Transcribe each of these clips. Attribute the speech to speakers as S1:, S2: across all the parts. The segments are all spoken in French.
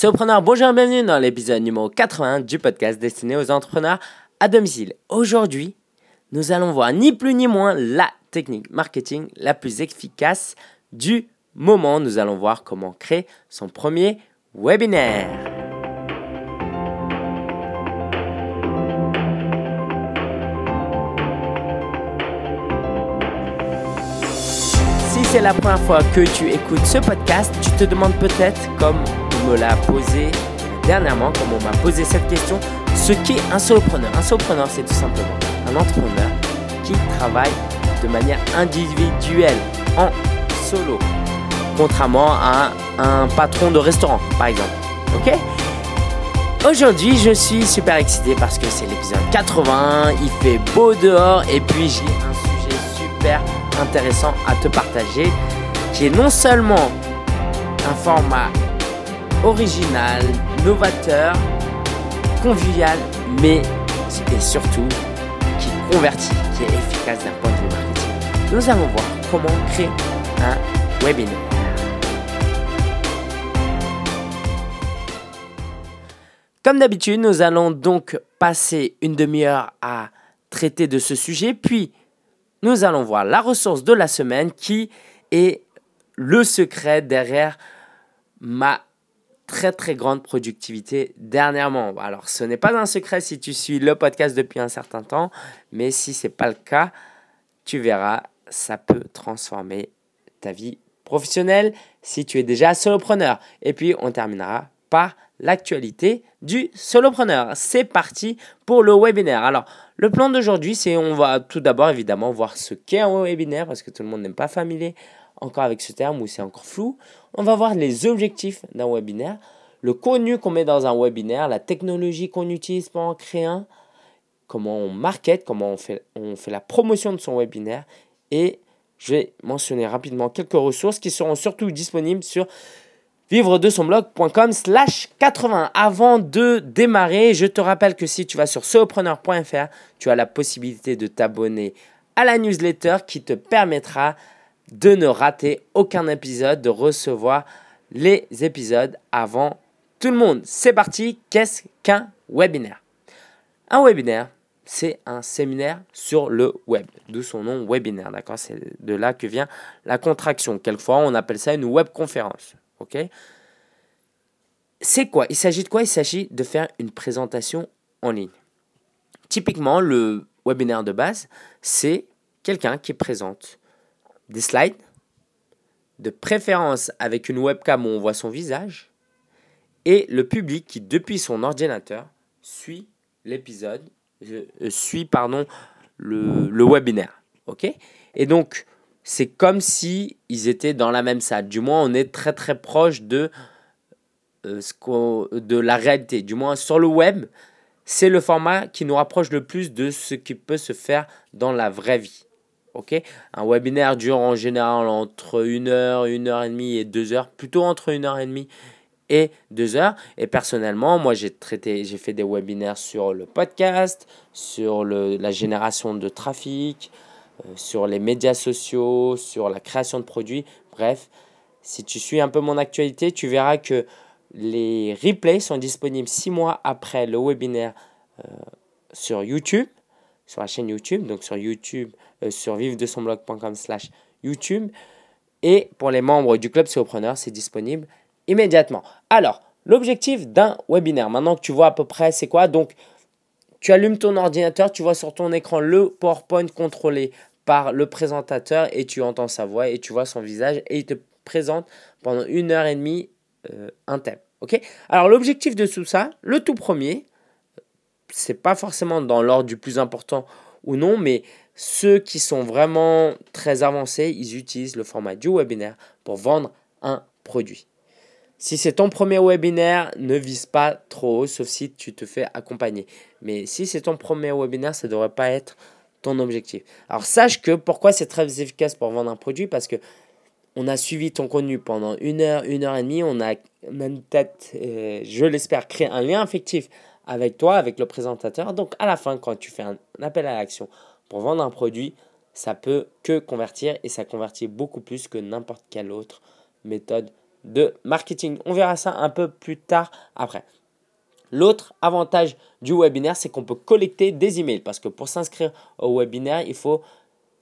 S1: Solopreneur, bonjour et bienvenue dans l'épisode numéro 80 du podcast destiné aux entrepreneurs à domicile. Aujourd'hui, nous allons voir ni plus ni moins la technique marketing la plus efficace du moment. Nous allons voir comment créer son premier webinaire. Si c'est la première fois que tu écoutes ce podcast, tu te demandes peut-être, comme me l'a posé dernièrement, comme on m'a posé cette question, ce qu'est un solopreneur. Un solopreneur, c'est tout simplement un entrepreneur qui travaille de manière individuelle, en solo, contrairement à un patron de restaurant, par exemple. Ok? Aujourd'hui, je suis super excité parce que c'est l'épisode 80, il fait beau dehors et puis j'ai un sujet super intéressant à te partager qui est non seulement un format original, novateur, convivial, mais et surtout qui convertit, qui est efficace d'un point de vue marketing. Nous allons voir comment créer un webinaire. Comme d'habitude, nous allons donc passer une demi-heure à traiter de ce sujet, puis nous allons voir la ressource de la semaine qui est le secret derrière ma très très grande productivité dernièrement. Alors ce n'est pas un secret si tu suis le podcast depuis un certain temps, mais si ce n'est pas le cas, tu verras, ça peut transformer ta vie professionnelle si tu es déjà solopreneur. Et puis on terminera par l'actualité du solopreneur. C'est parti pour le webinaire. Alors, le plan d'aujourd'hui, c'est on va tout d'abord évidemment voir ce qu'est un webinaire parce que tout le monde n'est pas familier encore avec ce terme ou c'est encore flou. On va voir les objectifs d'un webinaire, le contenu qu'on met dans un webinaire, la technologie qu'on utilise pour en créer un, comment on market, comment on fait, on fait la promotion de son webinaire et je vais mentionner rapidement quelques ressources qui seront surtout disponibles sur vivre de son blog.com slash 80. Avant de démarrer, je te rappelle que si tu vas sur solopreneur.fr, tu as la possibilité de t'abonner à la newsletter qui te permettra de ne rater aucun épisode, de recevoir les épisodes avant tout le monde. C'est parti, qu'est-ce qu'un webinaire? Un webinaire, c'est un séminaire sur le web, d'où son nom webinaire, d'accord? C'est de là que vient la contraction. Quelquefois, on appelle ça une web conférence. Ok? C'est quoi? Il s'agit de quoi? Il s'agit de faire une présentation en ligne. Typiquement, le webinaire de base, c'est quelqu'un qui présente des slides, de préférence avec une webcam où on voit son visage, et le public qui, depuis son ordinateur, suit l'épisode, euh, suit pardon, le, le webinaire. ok? Et donc, c'est comme si ils étaient dans la même salle. Du moins, on est très très proche de, euh, ce de la réalité. Du moins, sur le web, c'est le format qui nous rapproche le plus de ce qui peut se faire dans la vraie vie. ok? Un webinaire dure en général entre 1 heure, 1 heure et demie et 2 heures, plutôt entre 1 heure et demie et 2 heures. Et personnellement, moi j'ai traité, j'ai fait des webinaires sur le podcast, sur le, la génération de trafic, sur les médias sociaux, sur la création de produits. Bref, si tu suis un peu mon actualité, tu verras que les replays sont disponibles 6 mois après le webinaire euh, sur YouTube, sur la chaîne YouTube, donc sur YouTube, euh, sur vive de son blog.com slash YouTube. Et pour les membres du club Solopreneur, c'est disponible immédiatement. Alors, l'objectif d'un webinaire, maintenant que tu vois à peu près c'est quoi, donc tu allumes ton ordinateur, tu vois sur ton écran le PowerPoint contrôlé par le présentateur et tu entends sa voix et tu vois son visage et il te présente pendant une heure et demie euh, un thème. Ok? Alors l'objectif de tout ça, le tout premier, c'est pas forcément dans l'ordre du plus important ou non, mais ceux qui sont vraiment très avancés, ils utilisent le format du webinaire pour vendre un produit. Si c'est ton premier webinaire, ne vise pas trop sauf si tu te fais accompagner. Mais si c'est ton premier webinaire, ça ne devrait pas être ton objectif. Alors sache que pourquoi c'est très efficace pour vendre un produit parce que on a suivi ton contenu pendant une heure, une heure et demie, on a même peut-être, euh, je l'espère, créé un lien affectif avec toi, avec le présentateur. Donc à la fin, quand tu fais un appel à l'action pour vendre un produit, ça peut que convertir et ça convertit beaucoup plus que n'importe quelle autre méthode de marketing. On verra ça un peu plus tard après. L'autre avantage du webinaire, c'est qu'on peut collecter des emails parce que pour s'inscrire au webinaire, il faut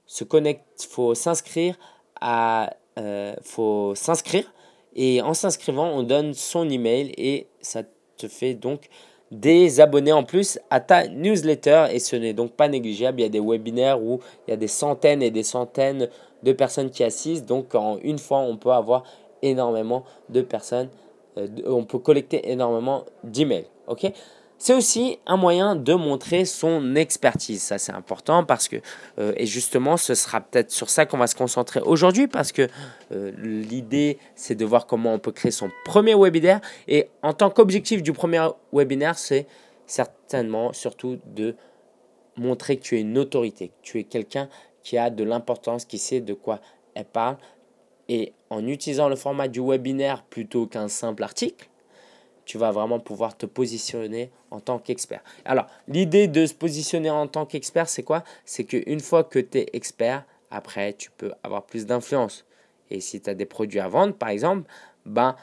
S1: se connecter, faut s'inscrire à, euh, faut s'inscrire et en s'inscrivant, on donne son email et ça te fait donc des abonnés en plus à ta newsletter et ce n'est donc pas négligeable. Il y a des webinaires où il y a des centaines et des centaines de personnes qui assistent. Donc en une fois, on peut avoir énormément de personnes, on peut collecter énormément d'emails. ok? C'est aussi un moyen de montrer son expertise. Ça, c'est important parce que, euh, et justement, ce sera peut-être sur ça qu'on va se concentrer aujourd'hui parce que euh, l'idée, c'est de voir comment on peut créer son premier webinaire. Et en tant qu'objectif du premier webinaire, c'est certainement surtout de montrer que tu es une autorité, que tu es quelqu'un qui a de l'importance, qui sait de quoi elle parle. Et en utilisant le format du webinaire plutôt qu'un simple article, tu vas vraiment pouvoir te positionner en tant qu'expert. Alors, l'idée de se positionner en tant qu'expert, c'est quoi? C'est qu'une fois que tu es expert, après, tu peux avoir plus d'influence. Et si tu as des produits à vendre, par exemple, ben,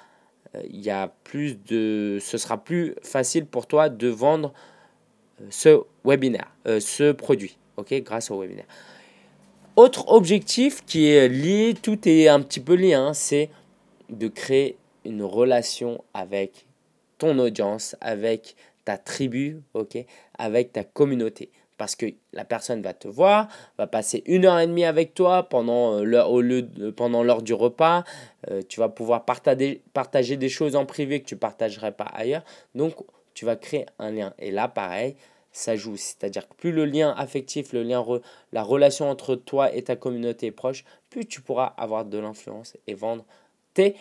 S1: euh, il y a plus de, ce sera plus facile pour toi de vendre euh, ce webinaire, euh, ce produit, ok, grâce au webinaire. Autre objectif qui est lié, tout est un petit peu lié, hein, c'est de créer une relation avec ton audience, avec ta tribu, ok, avec ta communauté. Parce que la personne va te voir, va passer une heure et demie avec toi pendant euh, l'heure, au lieu pendant l'heure du repas. Euh, tu vas pouvoir partager, partager des choses en privé que tu partagerais pas ailleurs. Donc, tu vas créer un lien. Et là, pareil, ça joue. C'est-à-dire que plus le lien affectif, le lien la relation entre toi et ta communauté est proche, plus tu pourras avoir de l'influence et vendre tes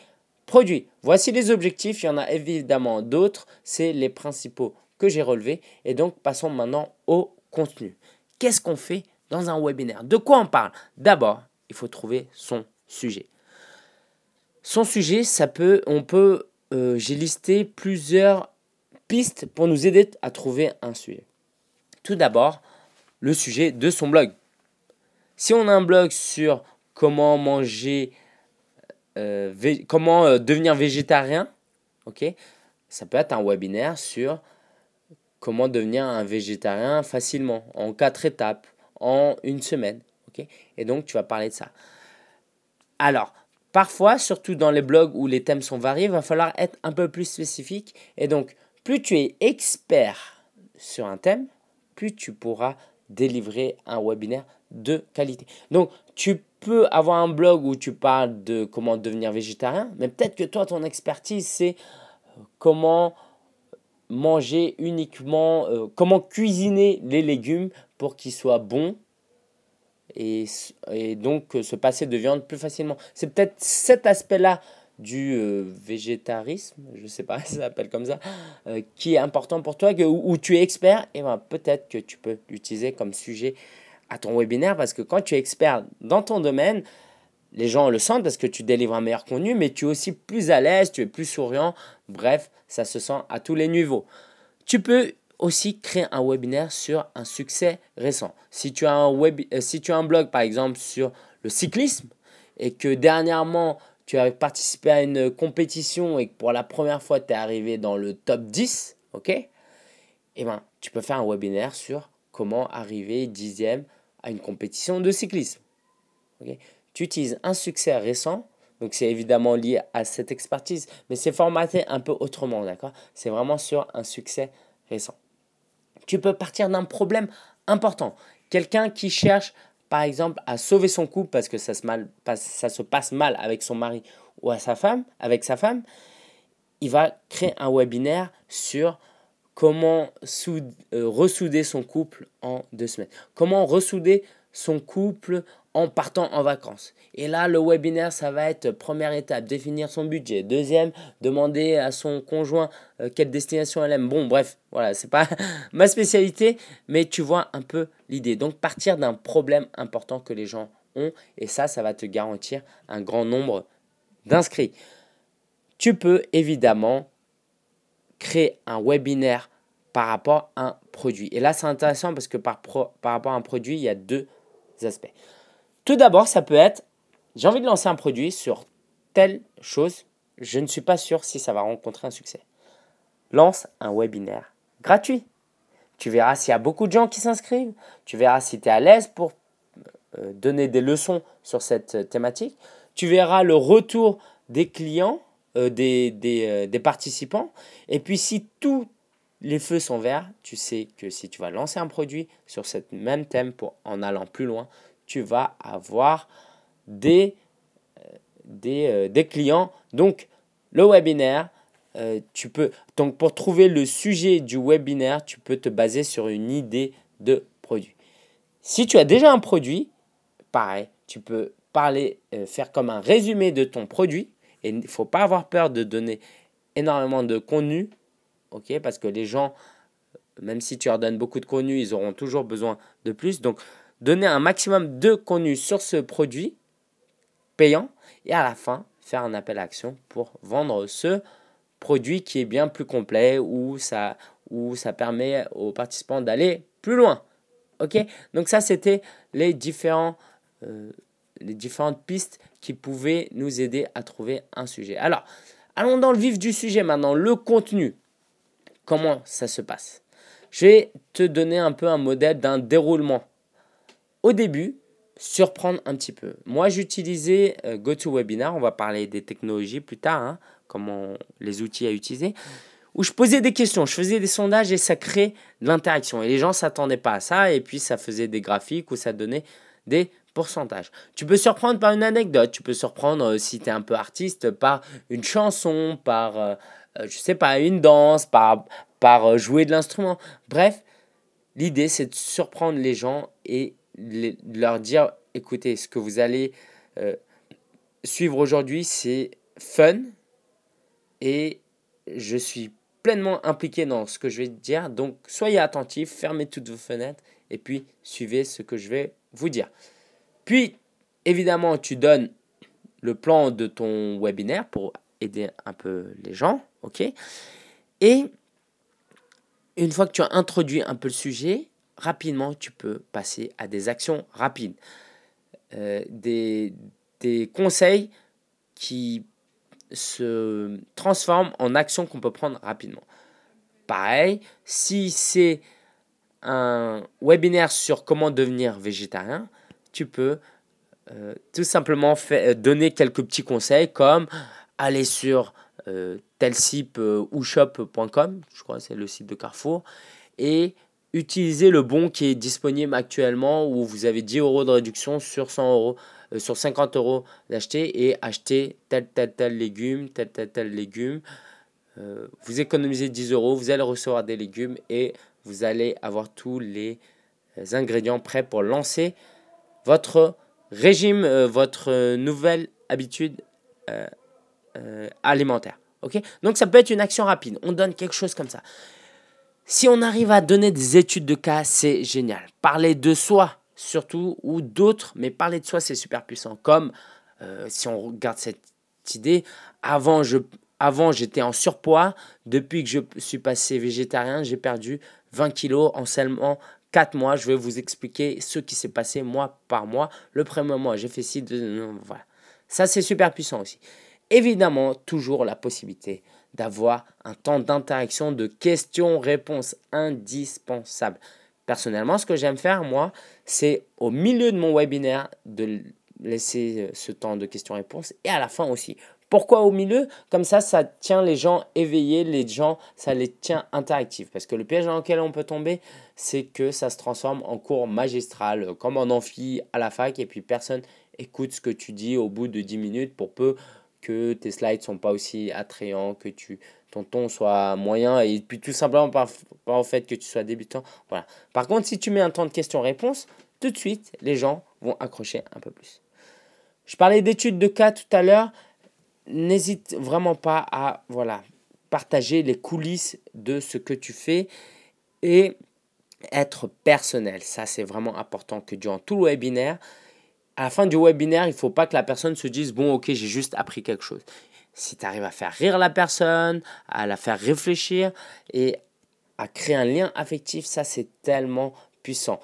S1: Produits. Voici les objectifs, il y en a évidemment d'autres, c'est les principaux que j'ai relevés. Et donc passons maintenant au contenu. Qu'est-ce qu'on fait dans un webinaire? De quoi on parle? D'abord, il faut trouver son sujet. Son sujet, ça peut, on peut, euh, j'ai listé plusieurs pistes pour nous aider à trouver un sujet. Tout d'abord, le sujet de son blog. Si on a un blog sur comment manger euh, comment euh, devenir végétarien, ok Ça peut être un webinaire sur comment devenir un végétarien facilement, en quatre étapes, en une semaine, ok Et donc, tu vas parler de ça. Alors, parfois, surtout dans les blogs où les thèmes sont variés, il va falloir être un peu plus spécifique. Et donc, plus tu es expert sur un thème, plus tu pourras délivrer un webinaire de qualité. Donc, tu peux avoir un blog où tu parles de comment devenir végétarien, mais peut-être que toi, ton expertise, c'est euh, comment manger uniquement, euh, comment cuisiner les légumes pour qu'ils soient bons et, et, donc se passer de viande plus facilement. C'est peut-être cet aspect-là du euh, végétarisme, je sais pas si ça s'appelle comme ça, qui est important pour toi, que, où, tu es expert, et ben, peut-être que tu peux l'utiliser comme sujet à ton webinaire parce que quand tu es expert dans ton domaine, les gens le sentent parce que tu délivres un meilleur contenu, mais tu es aussi plus à l'aise, tu es plus souriant. Bref, ça se sent à tous les niveaux. Tu peux aussi créer un webinaire sur un succès récent. Si tu as un, web, euh, si tu as un blog par exemple sur le cyclisme et que dernièrement tu as participé à une compétition et que pour la première fois tu es arrivé dans le top 10, ok? Eh ben, tu peux faire un webinaire sur comment arriver dixième à une compétition de cyclisme. tu utilises un succès récent, donc c'est évidemment lié à cette expertise, mais c'est formaté un peu autrement, d'accord? C'est vraiment sur un succès récent. Tu peux partir d'un problème important. Quelqu'un qui cherche, par exemple, à sauver son couple parce que ça se, mal, ça se passe mal avec son mari ou à sa femme, avec sa femme, il va créer un webinaire sur comment euh, ressouder son couple en deux semaines. Comment ressouder son couple en partant en vacances. Et là, le webinaire, ça va être première étape, définir son budget. Deuxième, demander à son conjoint euh, quelle destination elle aime. Bon, bref, voilà, c'est pas ma spécialité, mais tu vois un peu l'idée. Donc, partir d'un problème important que les gens ont, et ça, ça va te garantir un grand nombre d'inscrits. Tu peux évidemment créer un webinaire par rapport à un produit. Et là, c'est intéressant parce que par, par rapport à un produit, il y a deux aspects. Tout d'abord, ça peut être, j'ai envie de lancer un produit sur telle chose, je ne suis pas sûr si ça va rencontrer un succès. Lance un webinaire gratuit. Tu verras s'il y a beaucoup de gens qui s'inscrivent. Tu verras si tu es à l'aise pour euh, donner des leçons sur cette thématique. Tu verras le retour des clients, euh, des, des, participants. Et puis si tous les feux sont verts, tu sais que si tu vas lancer un produit sur ce même thème pour, en allant plus loin, tu vas avoir des, euh, des, euh, des clients. Donc, le webinaire, euh, tu peux, donc pour trouver le sujet du webinaire, tu peux te baser sur une idée de produit. Si tu as déjà un produit, pareil, tu peux parler, faire comme un résumé de ton produit. Et il ne faut pas avoir peur de donner énormément de contenu, ok? Parce que les gens, même si tu leur donnes beaucoup de contenu, ils auront toujours besoin de plus. Donc, donner un maximum de contenu sur ce produit payant et à la fin faire un appel à action pour vendre ce produit qui est bien plus complet ou ça, où ça permet aux participants d'aller plus loin. Ok? Donc ça c'était les, différents, euh, les différentes pistes qui pouvaient nous aider à trouver un sujet. Alors, allons dans le vif du sujet maintenant, le contenu. Comment ça se passe? Je vais te donner un peu un modèle d'un déroulement au début, surprendre un petit peu. Moi, j'utilisais euh, GoToWebinar, on va parler des technologies plus tard, hein, comment les outils à utiliser, où je posais des questions, je faisais des sondages et ça crée de l'interaction. Et les gens ne s'attendaient pas à ça, et puis ça faisait des graphiques où ça donnait des pourcentages. Tu peux surprendre par une anecdote, tu peux surprendre euh, si tu es un peu artiste par une chanson, par, euh, je sais pas, une danse, par, par jouer de l'instrument. Bref, l'idée c'est de surprendre les gens et leur dire, écoutez, ce que vous allez euh, suivre aujourd'hui, c'est fun et je suis pleinement impliqué dans ce que je vais dire. Donc, soyez attentifs, fermez toutes vos fenêtres et puis suivez ce que je vais vous dire. Puis, évidemment, tu donnes le plan de ton webinaire pour aider un peu les gens, ok? Et une fois que tu as introduit un peu le sujet, rapidement, tu peux passer à des actions rapides. Euh, des, des conseils qui se transforment en actions qu'on peut prendre rapidement. Pareil, si c'est un webinaire sur comment devenir végétarien, tu peux euh, tout simplement fait, donner quelques petits conseils comme aller sur euh, tel site euh, je crois c'est le site de Carrefour, et utilisez le bon qui est disponible actuellement où vous avez 10 euros de réduction sur 100 euros, euh, sur 50 euros d'acheter et acheter tel, tel, tel légume, tel, tel, tel légume. Euh, vous économisez 10 euros, vous allez recevoir des légumes et vous allez avoir tous les euh, ingrédients prêts pour lancer votre régime, votre nouvelle habitude alimentaire. ok? Donc ça peut être une action rapide. On donne quelque chose comme ça. Si on arrive à donner des études de cas, c'est génial. Parler de soi, surtout, ou d'autres, mais parler de soi, c'est super puissant. Comme euh, si on regarde cette idée, avant, je, avant j'étais en surpoids. Depuis que je suis passé végétarien, j'ai perdu 20 kilos en seulement 4 mois. Je vais vous expliquer ce qui s'est passé mois par mois. Le premier mois, j'ai fait ci, voilà. Ça, c'est super puissant aussi. Évidemment, toujours la possibilité d'avoir un temps d'interaction, de questions-réponses indispensable. Personnellement, ce que j'aime faire, moi, c'est au milieu de mon webinaire de laisser euh, ce temps de questions-réponses et à la fin aussi. Pourquoi au milieu? Comme ça, ça tient les gens éveillés, les gens, ça les tient interactifs. Parce que le piège dans lequel on peut tomber, c'est que ça se transforme en cours magistral, comme en amphi à la fac, et puis personne écoute ce que tu dis au bout de 10 minutes pour peu que tes slides sont pas aussi attrayants, que tu, ton ton soit moyen, et puis tout simplement par, par au fait que tu sois débutant. Par contre, si tu mets un temps de questions-réponses, tout de suite, les gens vont accrocher un peu plus. Je parlais d'études de cas tout à l'heure. N'hésite vraiment pas à voilà, partager les coulisses de ce que tu fais et être personnel. Ça, c'est vraiment important que durant tout le webinaire, à la fin du webinaire, il ne faut pas que la personne se dise bon, ok, j'ai juste appris quelque chose. Si tu arrives à faire rire la personne, à la faire réfléchir et à créer un lien affectif, ça c'est tellement puissant.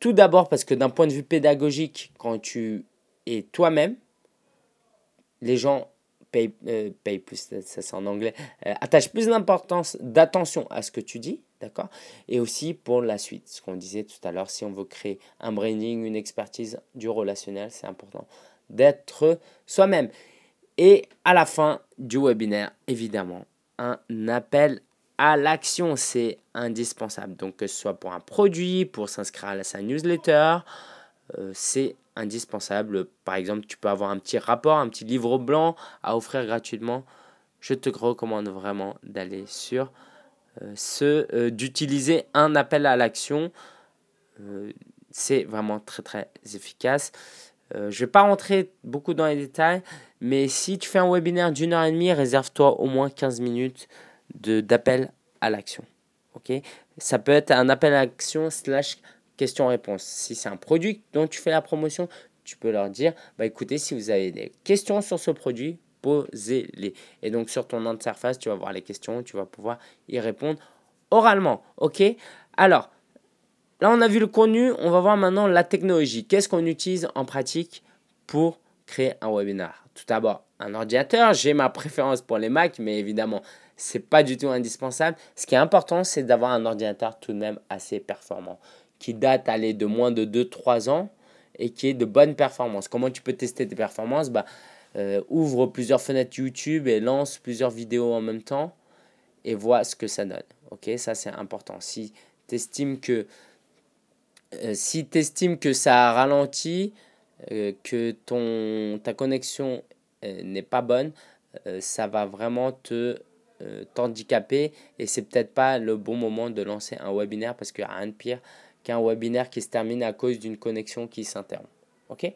S1: Tout d'abord parce que d'un point de vue pédagogique, quand tu es toi-même, les gens pay, euh, plus, ça c'est en anglais, euh, attache plus d'importance, d'attention à ce que tu dis, d'accord? Et aussi pour la suite, ce qu'on disait tout à l'heure, si on veut créer un branding, une expertise du relationnel, c'est important d'être soi-même. Et à la fin du webinaire, évidemment, un appel à l'action, c'est indispensable. Donc que ce soit pour un produit, pour s'inscrire à sa newsletter, euh, c'est indispensable. Par exemple, tu peux avoir un petit rapport, un petit livre blanc à offrir gratuitement. Je te recommande vraiment d'aller sur ce, euh, d'utiliser un appel à l'action. c'est vraiment très très efficace. je ne vais pas rentrer beaucoup dans les détails, mais si tu fais un webinaire d'une heure et demie, réserve-toi au moins 15 minutes d'appel à l'action. ok? Ça peut être un appel à l'action slash question-réponse. Si c'est un produit dont tu fais la promotion, tu peux leur dire, bah écoutez, si vous avez des questions sur ce produit, posez-les. Et donc sur ton interface, tu vas voir les questions, tu vas pouvoir y répondre oralement. Ok? Alors, là on a vu le contenu, on va voir maintenant la technologie. Qu'est-ce qu'on utilise en pratique pour créer un webinaire Tout d'abord, un ordinateur. J'ai ma préférence pour les Mac, mais évidemment, c'est pas du tout indispensable. Ce qui est important, c'est d'avoir un ordinateur tout de même assez performant, qui date aller de moins de 2-3 ans et qui est de bonne performance. Comment tu peux tester tes performances? Bah, euh, Ouvre plusieurs fenêtres YouTube et lance plusieurs vidéos en même temps et vois ce que ça donne. Ok, ça c'est important. Si tu estimes que euh, si tu que ça ralentit, euh, que ton, ta connexion n'est pas bonne, ça va vraiment te t'handicaper et c'est peut-être pas le bon moment de lancer un webinaire parce qu'il n'y a rien de pire qu'un webinaire qui se termine à cause d'une connexion qui s'interrompt. Ok?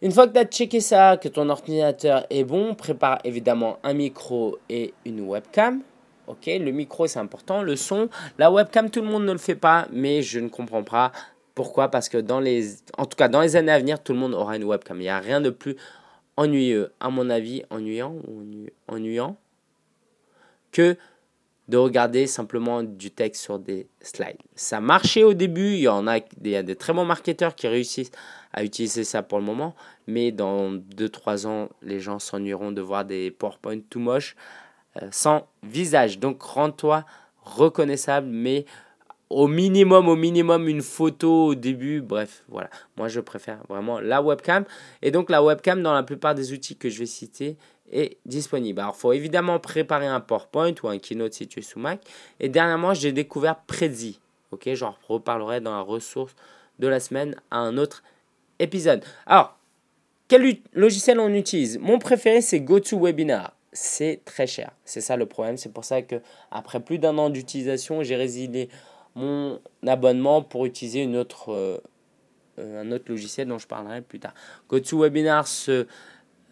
S1: Une fois que tu as checké ça, que ton ordinateur est bon, prépare évidemment un micro et une webcam. Ok, le micro c'est important, le son, la webcam tout le monde ne le fait pas, mais je ne comprends pas pourquoi parce que dans les, en tout cas dans les années à venir, tout le monde aura une webcam. Il n'y a rien de plus ennuyeux, à mon avis, ennuyant ennuyant que de regarder simplement du texte sur des slides. Ça marchait au début, il y en a, il y a des très bons marketeurs qui réussissent à utiliser ça pour le moment, mais dans 2-3 ans, les gens s'ennuieront de voir des PowerPoint tout moches euh, sans visage. Donc rends-toi reconnaissable, mais au minimum, au minimum une photo au début. Bref, voilà. Moi, je préfère vraiment la webcam. Et donc la webcam, dans la plupart des outils que je vais citer, est disponible. Alors, il faut évidemment préparer un PowerPoint ou un Keynote si tu es sous Mac. Et dernièrement, j'ai découvert Prezi. Ok, j'en reparlerai dans la ressource de la semaine à un autre épisode. Alors, quel logiciel on utilise? Mon préféré, c'est GoToWebinar. C'est très cher. C'est ça le problème. C'est pour ça que après plus d'un an d'utilisation, j'ai résilié mon abonnement pour utiliser une autre, euh, un autre logiciel dont je parlerai plus tard. GoToWebinar se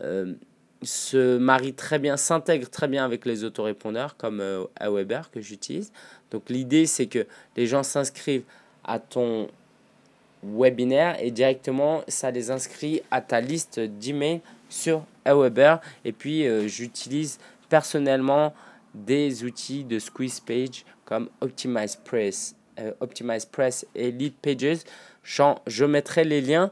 S1: euh, se marie très bien, s'intègre très bien avec les autorépondeurs comme euh, Aweber que j'utilise. Donc l'idée c'est que les gens s'inscrivent à ton webinaire et directement ça les inscrit à ta liste d'emails sur Aweber et puis euh, j'utilise personnellement des outils de squeeze page comme Optimize Press, euh, Press et Lead Pages. Je mettrai les liens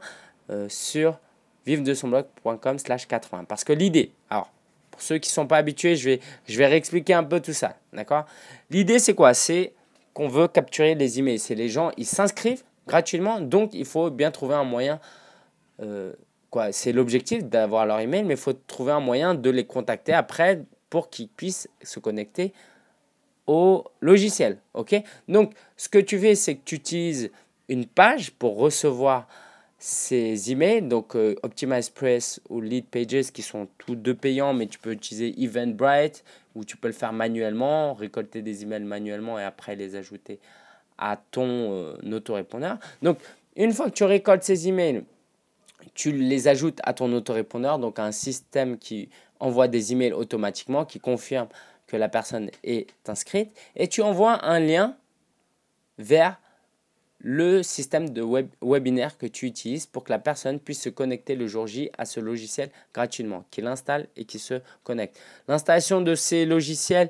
S1: sur vivre de son blog.com slash 80. Parce que l'idée, alors, pour ceux qui ne sont pas habitués, je vais, je vais réexpliquer un peu tout ça. D'accord? L'idée, c'est quoi? C'est qu'on veut capturer les emails. C'est les gens, ils s'inscrivent gratuitement, donc il faut bien trouver un moyen. Euh, quoi C'est l'objectif d'avoir leur email, mais il faut trouver un moyen de les contacter après pour qu'ils puissent se connecter au logiciel. Ok? Donc, ce que tu fais, c'est que tu utilises une page pour recevoir ces emails, donc euh, Optimize Press ou Lead Pages qui sont tous deux payants, mais tu peux utiliser Eventbrite ou tu peux le faire manuellement, récolter des emails manuellement et après les ajouter à ton euh, autorépondeur. Donc, une fois que tu récoltes ces emails, tu les ajoutes à ton autorépondeur, donc un système qui envoie des emails automatiquement, qui confirme que la personne est inscrite, et tu envoies un lien vers le système de web, webinaire que tu utilises pour que la personne puisse se connecter le jour J à ce logiciel gratuitement, qu'il installe et qu'il se connecte. L'installation de ces logiciels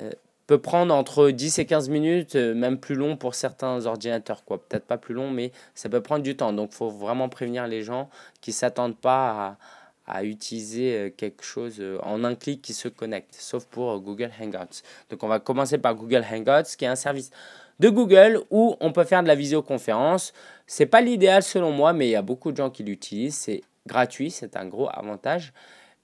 S1: euh, peut prendre entre 10 et 15 minutes, euh, même plus long pour certains ordinateurs, quoi. Peut-être pas plus long, mais ça peut prendre du temps. Donc, il faut vraiment prévenir les gens qui ne s'attendent pas à utiliser euh, quelque chose euh, en un clic qui se connecte, sauf pour Google Hangouts. Donc on va commencer par Google Hangouts, qui est un service de Google où on peut faire de la visioconférence. C'est pas l'idéal selon moi, mais il y a beaucoup de gens qui l'utilisent. C'est gratuit, c'est un gros avantage.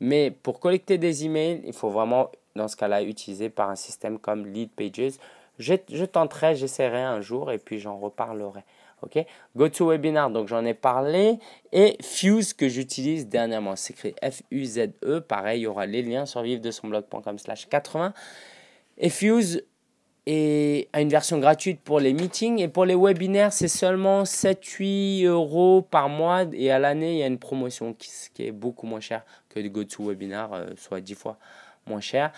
S1: Mais pour collecter des emails, il faut vraiment, dans ce cas-là, utiliser par un système comme Lead Pages. Je, je tenterai, j'essaierai un jour et puis j'en reparlerai. OK? GoToWebinar, donc j'en ai parlé. Et Fuse que j'utilise dernièrement. C'est écrit F-U-Z-E. Pareil, il y aura les liens sur vivre de son blog.com slash 80. Et Fuse est, a une version gratuite pour les meetings. Et pour les webinaires, c'est seulement 7-8 euros par mois. Et à l'année, il y a une promotion qui, qui est beaucoup moins chère que GoToWebinar, euh, soit 10 fois cher.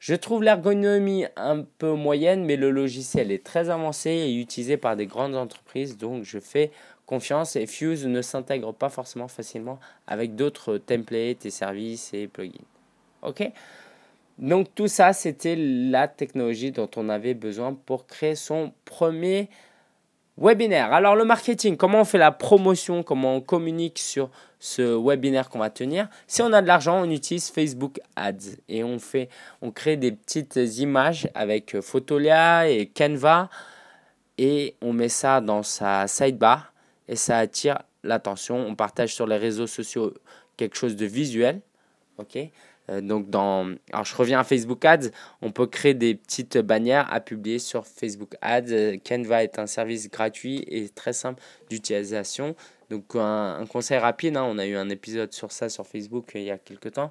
S1: Je trouve l'ergonomie un peu moyenne, mais le logiciel est très avancé et utilisé par des grandes entreprises, donc je fais confiance et Fuse ne s'intègre pas forcément facilement avec d'autres templates et services et plugins. Ok Donc tout ça, c'était la technologie dont on avait besoin pour créer son premier webinaire. Alors le marketing, comment on fait la promotion, comment on communique sur ce webinaire qu'on va tenir? Si on a de l'argent, on utilise Facebook Ads et on fait, on crée des petites images avec Photolia et Canva et on met ça dans sa sidebar et ça attire l'attention. On partage sur les réseaux sociaux quelque chose de visuel, ok? euh, donc, dans, alors je reviens à Facebook Ads, on peut créer des petites bannières à publier sur Facebook Ads. Euh, Canva est un service gratuit et très simple d'utilisation. Donc, un, conseil rapide, hein, on a eu un épisode sur ça sur Facebook euh, il y a quelques temps.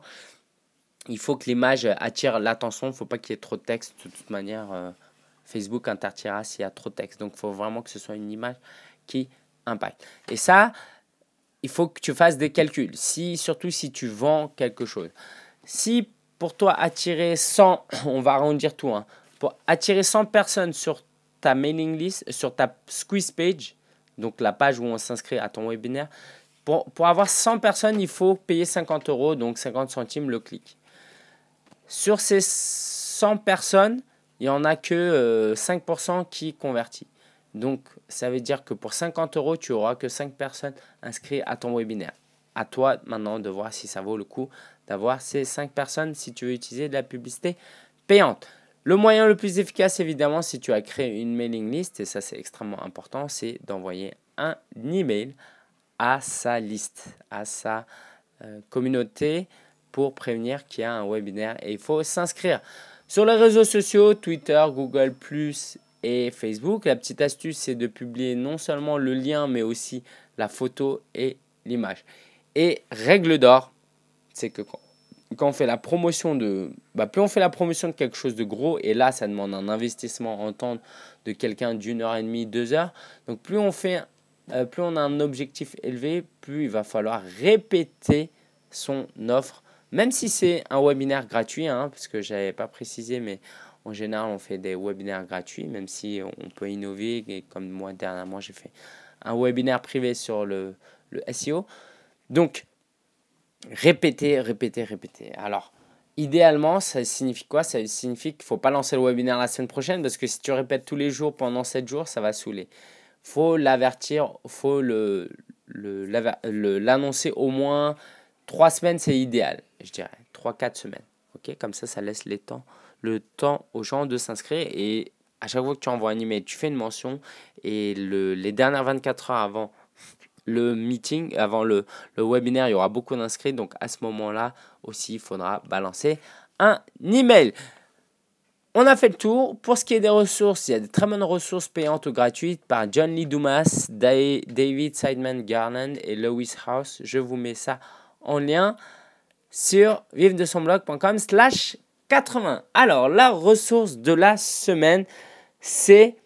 S1: Il faut que l'image attire l'attention, il ne faut pas qu'il y ait trop de texte. De toute manière, Facebook interdira s'il y a trop de texte. Donc, il faut vraiment que ce soit une image qui impacte. Et ça, il faut que tu fasses des calculs, si, surtout si tu vends quelque chose. Si pour toi attirer 100, on va arrondir tout, hein, pour attirer 100 personnes sur ta mailing list, sur ta squeeze page, donc la page où on s'inscrit à ton webinaire, pour, pour, avoir 100 personnes, il faut payer 50 euros, donc 50 centimes le clic. Sur ces 100 personnes, il n'y en a que 5% euh, qui convertit. Donc, ça veut dire que pour 50 euros, tu auras que 5 personnes inscrites à ton webinaire. À toi maintenant de voir si ça vaut le coup d'avoir ces 5 personnes si tu veux utiliser de la publicité payante. Le moyen le plus efficace, évidemment, si tu as créé une mailing list, et ça c'est extrêmement important, c'est d'envoyer un email à sa liste, à sa euh, communauté pour prévenir qu'il y a un webinaire et il faut s'inscrire. Sur les réseaux sociaux, Twitter, Google ⁇ et Facebook, la petite astuce c'est de publier non seulement le lien mais aussi la photo et l'image. Et règle d'or, c'est que quand, on fait la promotion de. Bah, plus on fait la promotion de quelque chose de gros, et là, ça demande un investissement en temps de quelqu'un d'une heure et demie, deux heures. Donc, plus on fait. Euh, plus on a un objectif élevé, plus il va falloir répéter son offre, même si c'est un webinaire gratuit, hein, parce que je n'avais pas précisé, mais en général, on fait des webinaires gratuits, même si on peut innover. Et comme moi, dernièrement, j'ai fait un webinaire privé sur le, le SEO. Donc, répéter, répéter, répéter. Alors, idéalement, ça signifie quoi? Ça signifie qu'il ne faut pas lancer le webinaire la semaine prochaine parce que si tu répètes tous les jours pendant 7 jours, ça va saouler. faut l'avertir, faut le, l'annoncer au moins 3 semaines, c'est idéal, je dirais. 3-4 semaines. ok? Comme ça, ça laisse les temps, le temps aux gens de s'inscrire et à chaque fois que tu envoies un email, tu fais une mention et le, les dernières 24 heures avant le meeting, avant le, webinaire, il y aura beaucoup d'inscrits. Donc à ce moment-là aussi, il faudra balancer un email. On a fait le tour. Pour ce qui est des ressources, il y a des très bonnes ressources payantes ou gratuites par John Lee Dumas, David Sideman Garland et Lewis House. Je vous mets ça en lien sur vive-de-son-blog.com slash 80. Alors, la ressource de la semaine, c'est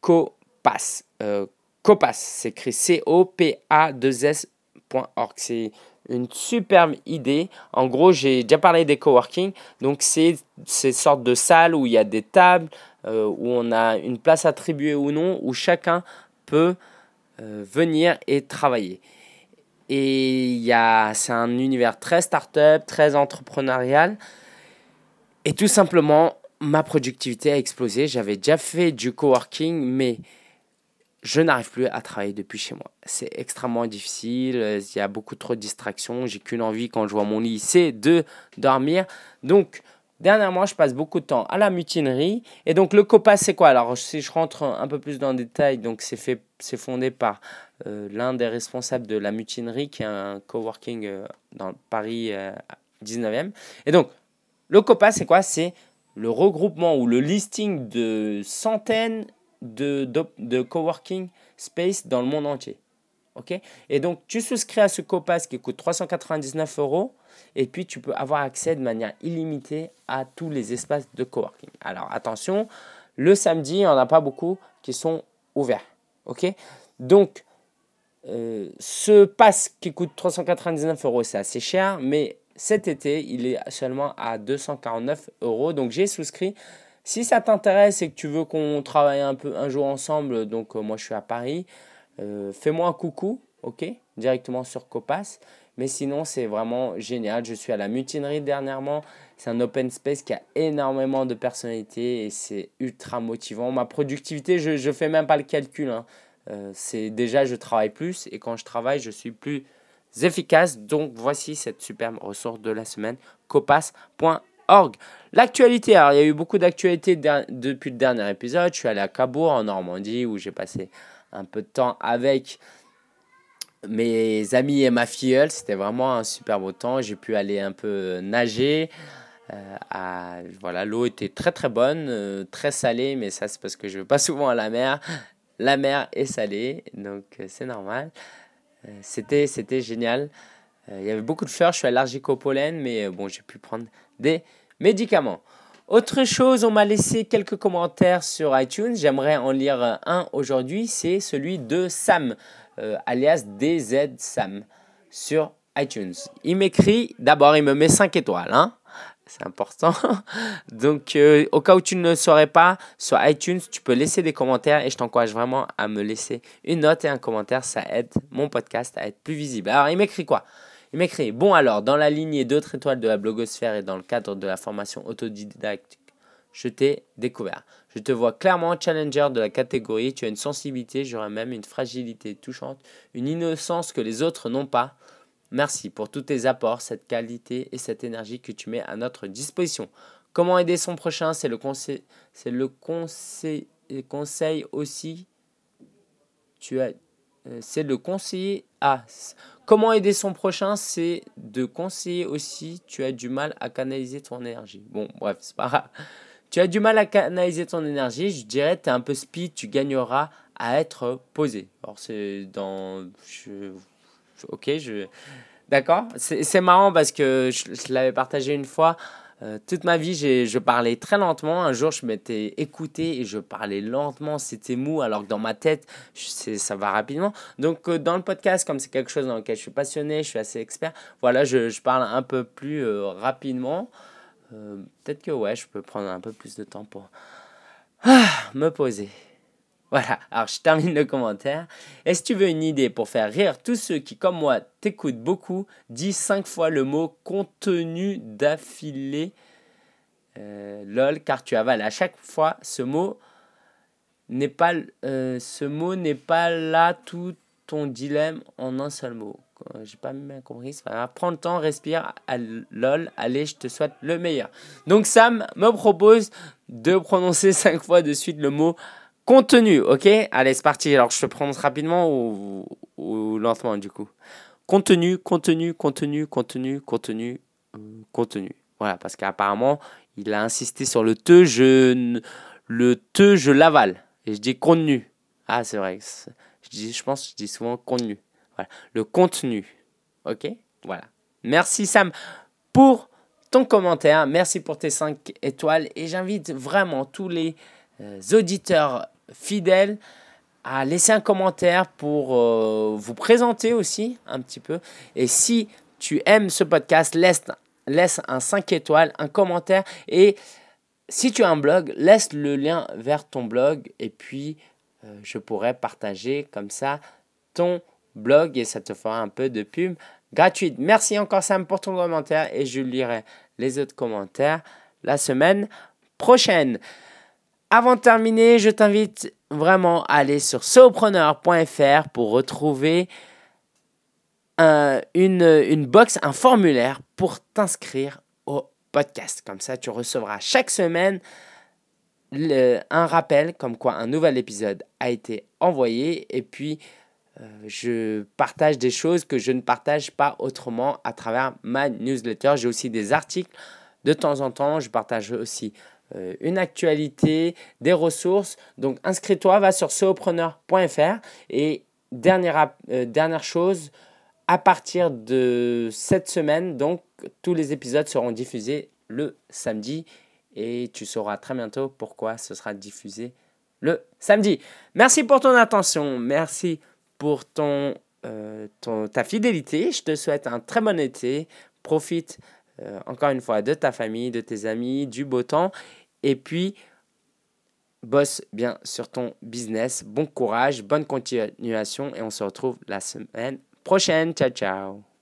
S1: Copass. Euh, Copas, c'est écrit C-O-P-A-2-S.org. C'est une superbe idée. En gros, j'ai déjà parlé des coworking. Donc, c'est ces sortes de salles où il y a des tables, euh, où on a une place attribuée ou non, où chacun peut euh, venir et travailler. Et c'est un univers très start-up, très entrepreneurial. Et tout simplement, ma productivité a explosé. J'avais déjà fait du coworking, mais je n'arrive plus à travailler depuis chez moi. C'est extrêmement difficile, il y a beaucoup trop de distractions, j'ai qu'une envie quand je vois mon lit, c'est de dormir. Donc, Dernièrement, je passe beaucoup de temps à la mutinerie. Et donc, le COPAS, c'est quoi? Alors, si je rentre un peu plus dans le détail, donc c'est fait, c'est fondé par euh, l'un des responsables de la mutinerie, qui est un coworking euh, dans Paris 19e. Euh, et donc, le COPAS, c'est quoi? C'est le regroupement ou le listing de centaines de, de, coworking space dans le monde entier. ok? Et donc, tu souscris à ce COPAS qui coûte 399 euros et puis tu peux avoir accès de manière illimitée à tous les espaces de coworking. Alors attention, le samedi, il n'y en a pas beaucoup qui sont ouverts. ok? Donc, euh, ce pass qui coûte 399 euros, c'est assez cher, mais cet été, il est seulement à 249 euros. Donc j'ai souscrit. Si ça t'intéresse et que tu veux qu'on travaille un peu un jour ensemble, donc euh, moi je suis à Paris, euh, fais-moi un coucou, ok, directement sur Copas. Mais sinon, c'est vraiment génial. Je suis à la mutinerie dernièrement. C'est un open space qui a énormément de personnalité et c'est ultra motivant. Ma productivité, je ne fais même pas le calcul. Hein. Euh, c'est déjà, je travaille plus et quand je travaille, je suis plus efficace. Donc, voici cette superbe ressource de la semaine, copas.org. L'actualité, alors il y a eu beaucoup d'actualités depuis le dernier épisode. Je suis allé à Cabourg en Normandie où j'ai passé un peu de temps avec mes amis et ma filleule, c'était vraiment un super beau temps. J'ai pu aller un peu nager. Euh, voilà, l'eau était très très bonne, euh, très salée, mais ça c'est parce que je ne vais pas souvent à la mer. La mer est salée, donc euh, c'est normal. c'était, c'était génial. Il y avait beaucoup de fleurs, je suis allergique au pollen, mais bon, j'ai pu prendre des médicaments. Autre chose, on m'a laissé quelques commentaires sur iTunes. J'aimerais en lire un aujourd'hui. C'est celui de Sam. Euh, alias DZ Sam sur iTunes. Il m'écrit, d'abord il me met 5 étoiles, hein c'est important. Donc, euh, au cas où tu ne le saurais pas, sur iTunes, tu peux laisser des commentaires et je t'encourage vraiment à me laisser une note et un commentaire. Ça aide mon podcast à être plus visible. Alors, il m'écrit quoi? Il m'écrit Bon, alors, dans la lignée d'autres étoiles de la blogosphère et dans le cadre de la formation autodidacte je t'ai découvert. Je te vois clairement challenger de la catégorie, tu as une sensibilité, j'aurais même une fragilité touchante, une innocence que les autres n'ont pas. Merci pour tous tes apports, cette qualité et cette énergie que tu mets à notre disposition. Comment aider son prochain, c'est le conseil, le conseil, conseil aussi. Tu as, euh, c'est le conseiller. Ah, comment aider son prochain, c'est de conseiller aussi. Tu as du mal à canaliser ton énergie. Bon, bref, c'est pas grave. Tu as du mal à canaliser ton énergie, je dirais, tu es un peu speed, tu gagneras à être posé. Alors, c'est dans. ok, je. D'accord C'est marrant parce que je, l'avais partagé une fois. Euh, toute ma vie, je parlais très lentement. Un jour, je m'étais écouté et je parlais lentement. C'était mou, alors que dans ma tête, ça va rapidement. Donc, euh, dans le podcast, comme c'est quelque chose dans lequel je suis passionné, je suis assez expert, voilà, je, je parle un peu plus euh, rapidement. Peut-être que ouais, je peux prendre un peu plus de temps pour ah, me poser. Voilà, alors je termine le commentaire. Et si tu veux une idée pour faire rire tous ceux qui, comme moi, t'écoutent beaucoup, dis cinq fois le mot contenu d'affilée? Euh, lol, car tu avales à chaque fois ce mot n'est pas euh, ce mot n'est pas là tout ton dilemme en un seul mot. J'ai pas bien compris, Prends le temps, respire, lol, allez, je te souhaite le meilleur. Donc Sam me propose de prononcer cinq fois de suite le mot contenu, ok? Allez, c'est parti. Alors je te prononce rapidement ou, lentement du coup? Contenu, contenu, contenu, contenu, contenu, euh, contenu. Voilà, parce qu'apparemment, il a insisté sur le te, je, le te, je l'avale. Et je dis contenu. Ah, c'est vrai. Je, dis, je pense que je dis souvent contenu. Voilà. Le contenu. OK? Voilà. Merci Sam pour ton commentaire. Merci pour tes 5 étoiles. Et j'invite vraiment tous les euh, auditeurs fidèles à laisser un commentaire pour euh, vous présenter aussi un petit peu. Et si tu aimes ce podcast, laisse, laisse un 5 étoiles, un commentaire. Et si tu as un blog, laisse le lien vers ton blog. Et puis, euh, je pourrais partager comme ça ton blog et ça te fera un peu de pub gratuite. Merci encore Sam pour ton commentaire et je lirai les autres commentaires la semaine prochaine. Avant de terminer, je t'invite vraiment à aller sur sopreneur.fr pour retrouver une, une box, un formulaire pour t'inscrire au podcast. Comme ça, tu recevras chaque semaine un rappel comme quoi un nouvel épisode a été envoyé et puis euh, je partage des choses que je ne partage pas autrement à travers ma newsletter. J'ai aussi des articles de temps en temps. Je partage aussi euh, une actualité, des ressources. Donc inscris-toi, va sur ceopreneur.fr et dernière, euh, dernière chose, à partir de cette semaine, donc tous les épisodes seront diffusés le samedi et tu sauras très bientôt pourquoi ce sera diffusé le samedi. Merci pour ton attention, merci pour ton, euh, ton, ta fidélité. Je te souhaite un très bon été. Profite euh, encore une fois de ta famille, de tes amis, du beau temps. Et puis, bosse bien sur ton business. Bon courage, bonne continuation et on se retrouve la semaine prochaine. Ciao, ciao.